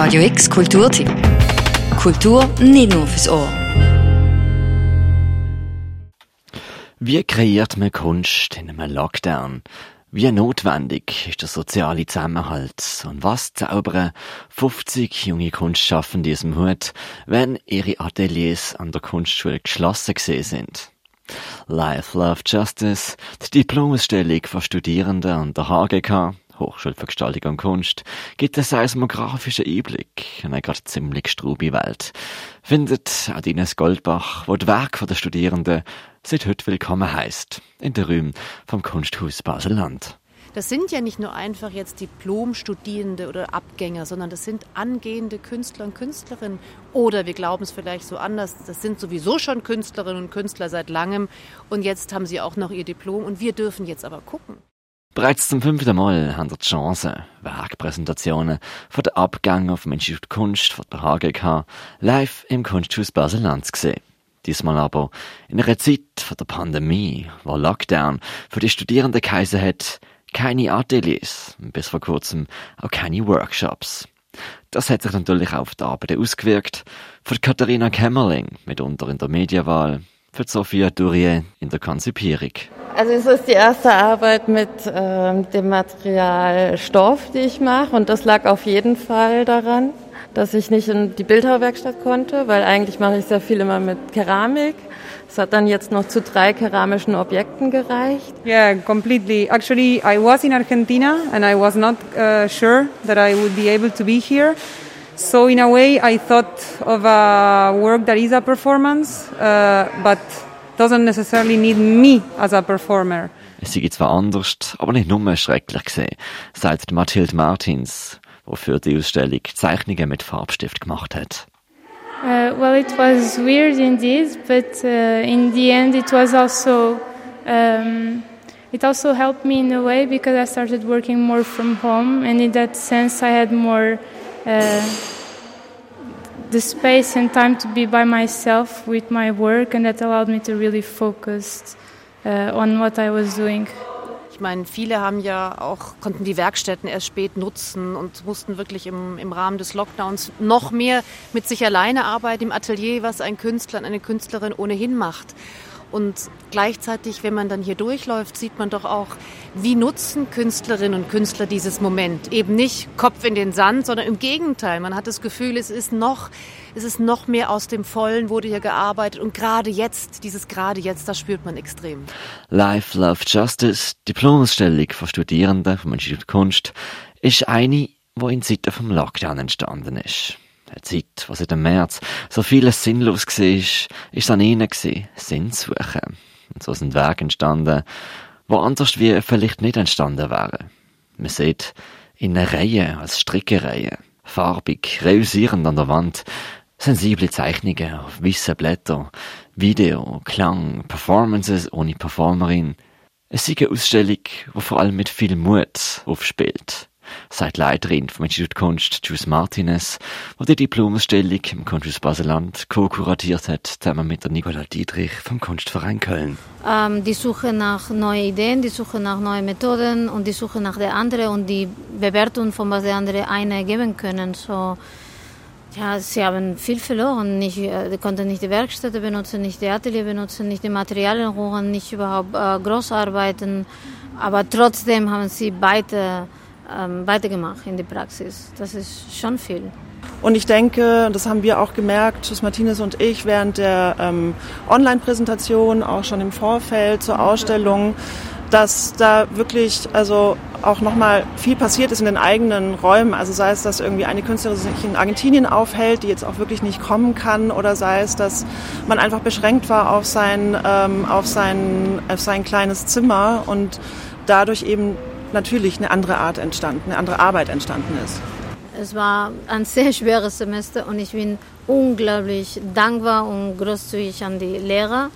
Radio X Kulturtipp. Kultur nicht nur fürs Ohr. Wie kreiert man Kunst in einem Lockdown? Wie notwendig ist der soziale Zusammenhalt? Und was zaubern 50 junge Kunstschaffende diesem Hut, wenn ihre Ateliers an der Kunstschule geschlossen gesehen sind? Life, Love, Justice, die Diplomausstellung von Studierenden an der HGK, Hochschule für Gestaltung und Kunst, gibt einen seismografischen Einblick in eine gerade ziemlich strube Welt. Findet auch Ines Goldbach, wo das Werk der Studierenden seit heute willkommen heisst, in den Räumen vom Kunsthaus Basel-Land. Das sind ja nicht nur einfach jetzt Diplom-Studierende oder Abgänger, sondern das sind angehende Künstler und Künstlerinnen. Oder wir glauben es vielleicht so anders, das sind sowieso schon Künstlerinnen und Künstler seit langem und jetzt haben sie auch noch ihr Diplom und wir dürfen jetzt aber gucken. Bereits zum fünften Mal haben wir die Chance, Werkpräsentationen von den Abgängen vom Institut Kunst von der HGK live im Kunsthaus Basel-Land zu sehen. Diesmal aber in einer Zeit von der Pandemie, wo Lockdown für die Studierenden geheißen hat, keine Ateliers, bis vor kurzem auch keine Workshops. Das hat sich natürlich auf die Arbeit ausgewirkt. Für Katharina Kämmerling, mitunter in der Medienwahl, für Sophia Durier in der Konzipierung. Also es ist die erste Arbeit mit äh, dem Material Stoff, die ich mache und das lag auf jeden Fall daran, dass ich nicht in die Bildhauerwerkstatt konnte, weil eigentlich mache ich sehr viel immer mit Keramik. Es hat dann jetzt noch zu drei keramischen Objekten gereicht. Yeah, completely. Actually, I was in Argentina and I was not uh, sure that I would be able to be here. So in a way, I thought of a work that is a performance, uh, but doesn't necessarily need me as a performer. Es sei zwar anders, aber nicht nur schrecklich gesehen, sagt Mathilde Martins, wofür die Ausstellung Zeichnungen mit Farbstift gemacht hat. Uh, well, it was weird indeed, but uh, in the end, it was also um, it also helped me in a way because I started working more from home, and in that sense, I had more uh, the space and time to be by myself with my work, and that allowed me to really focus uh, on what I was doing. Ich meine, viele haben ja auch, konnten die Werkstätten erst spät nutzen und mussten wirklich im, im Rahmen des Lockdowns noch mehr mit sich alleine arbeiten im Atelier, was ein Künstler und eine Künstlerin ohnehin macht. Und gleichzeitig, wenn man dann hier durchläuft, sieht man doch auch, wie nutzen Künstlerinnen und Künstler dieses Moment. Eben nicht Kopf in den Sand, sondern im Gegenteil. Man hat das Gefühl, es ist noch, es ist noch mehr aus dem Vollen wurde hier gearbeitet. Und gerade jetzt, dieses gerade jetzt, das spürt man extrem. Life, Love, Justice, Diplomausstellung von Studierenden vom Institut Kunst, ist eine, die in Zeiten vom Lockdown entstanden ist. Eine Zeit, wo seit dem März so vieles sinnlos war, ist an ihnen gewesen, Sinn zu suchen. Und so sind Wege entstanden, wo anders wie vielleicht nicht entstanden wären. Man sieht in einer Reihe, als Strickereihe, farbig, reusierend an der Wand, sensible Zeichnungen auf weißen Blätter, Video, Klang, Performances ohne Performerin. Es ist eine Ausstellung, die vor allem mit viel Mut aufspielt sagt Leiterin vom Institut Kunst, Jules Martinez, die die Diplomausstellung im Kunsthaus Baseland co-kuratiert hat, zusammen mit der Nicola Dietrich vom Kunstverein Köln. Ähm, die Suche nach neuen Ideen, die Suche nach neuen Methoden und die Suche nach der anderen und die Bewertung von was der andere eine geben können. So, ja, sie haben viel verloren. Nicht, äh, die konnten nicht die Werkstätte benutzen, nicht die Atelier benutzen, nicht die Materialien holen, nicht überhaupt äh, groß arbeiten. Aber trotzdem haben sie beide ähm, weitergemacht in die Praxis. Das ist schon viel. Und ich denke, das haben wir auch gemerkt, Schuss Martinez und ich, während der ähm, Online-Präsentation, auch schon im Vorfeld zur Ausstellung, dass da wirklich also auch nochmal viel passiert ist in den eigenen Räumen. Also sei es, dass irgendwie eine Künstlerin sich in Argentinien aufhält, die jetzt auch wirklich nicht kommen kann, oder sei es, dass man einfach beschränkt war auf sein, ähm, auf sein, auf sein kleines Zimmer und dadurch eben natürlich eine andere Art entstanden, eine andere Arbeit entstanden ist. Es war ein sehr schweres Semester und ich bin unglaublich dankbar und großzügig an die Lehrer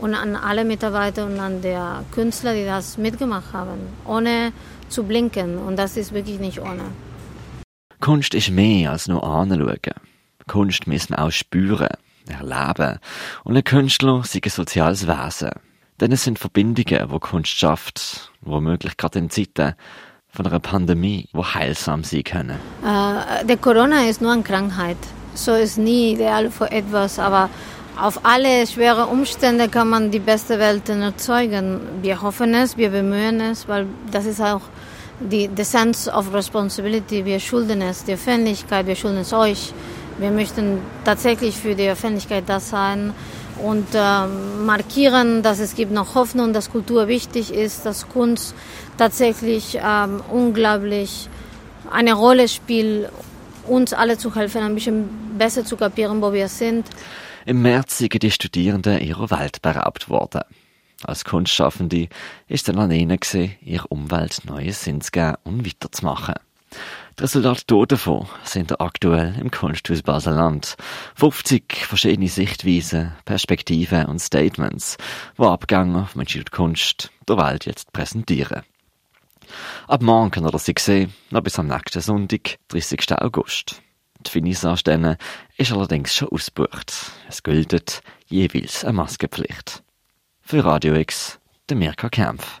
und an alle Mitarbeiter und an die Künstler, die das mitgemacht haben, ohne zu blinken. Und das ist wirklich nicht ohne. Kunst ist mehr als nur anschauen. Kunst müssen auch spüren, erleben. Und ein Künstler ist ein soziales Wesen. Denn es sind Verbindungen, wo Kunst schafft, womöglich gerade in Zeiten von einer Pandemie, die heilsam sein können. Äh, der Corona ist nur eine Krankheit. So ist nie ideal für etwas, aber auf alle schwere Umstände kann man die beste Welt erzeugen. Wir hoffen es, wir bemühen es, weil das ist auch die the sense of responsibility. Wir schulden es der Öffentlichkeit, wir schulden es euch. Wir möchten tatsächlich für die Öffentlichkeit das sein und äh, markieren, dass es gibt noch Hoffnung, dass Kultur wichtig ist, dass Kunst tatsächlich ähm, unglaublich eine Rolle spielt, uns alle zu helfen, ein bisschen besser zu kapieren, wo wir sind. Im März sind die Studierenden ihrer Welt beraubt worden. Als Kunstschaffende ist dann an ihnen gewesen, ihre Umwelt neue Sinn zu geben und weiterzumachen. Die Resultate davon sind aktuell im Kunsthaus Baseland. 50 verschiedene Sichtweisen, Perspektiven und Statements, die Abgänger vom Institut Kunst der Welt jetzt präsentieren. Ab morgen können ihr sie sehen, noch bis am nächsten Sonntag, 30. August. Die Finissage ist allerdings schon ausgebucht. Es gilt jeweils eine Maskenpflicht. Für Radio X, der Mirka Kempf.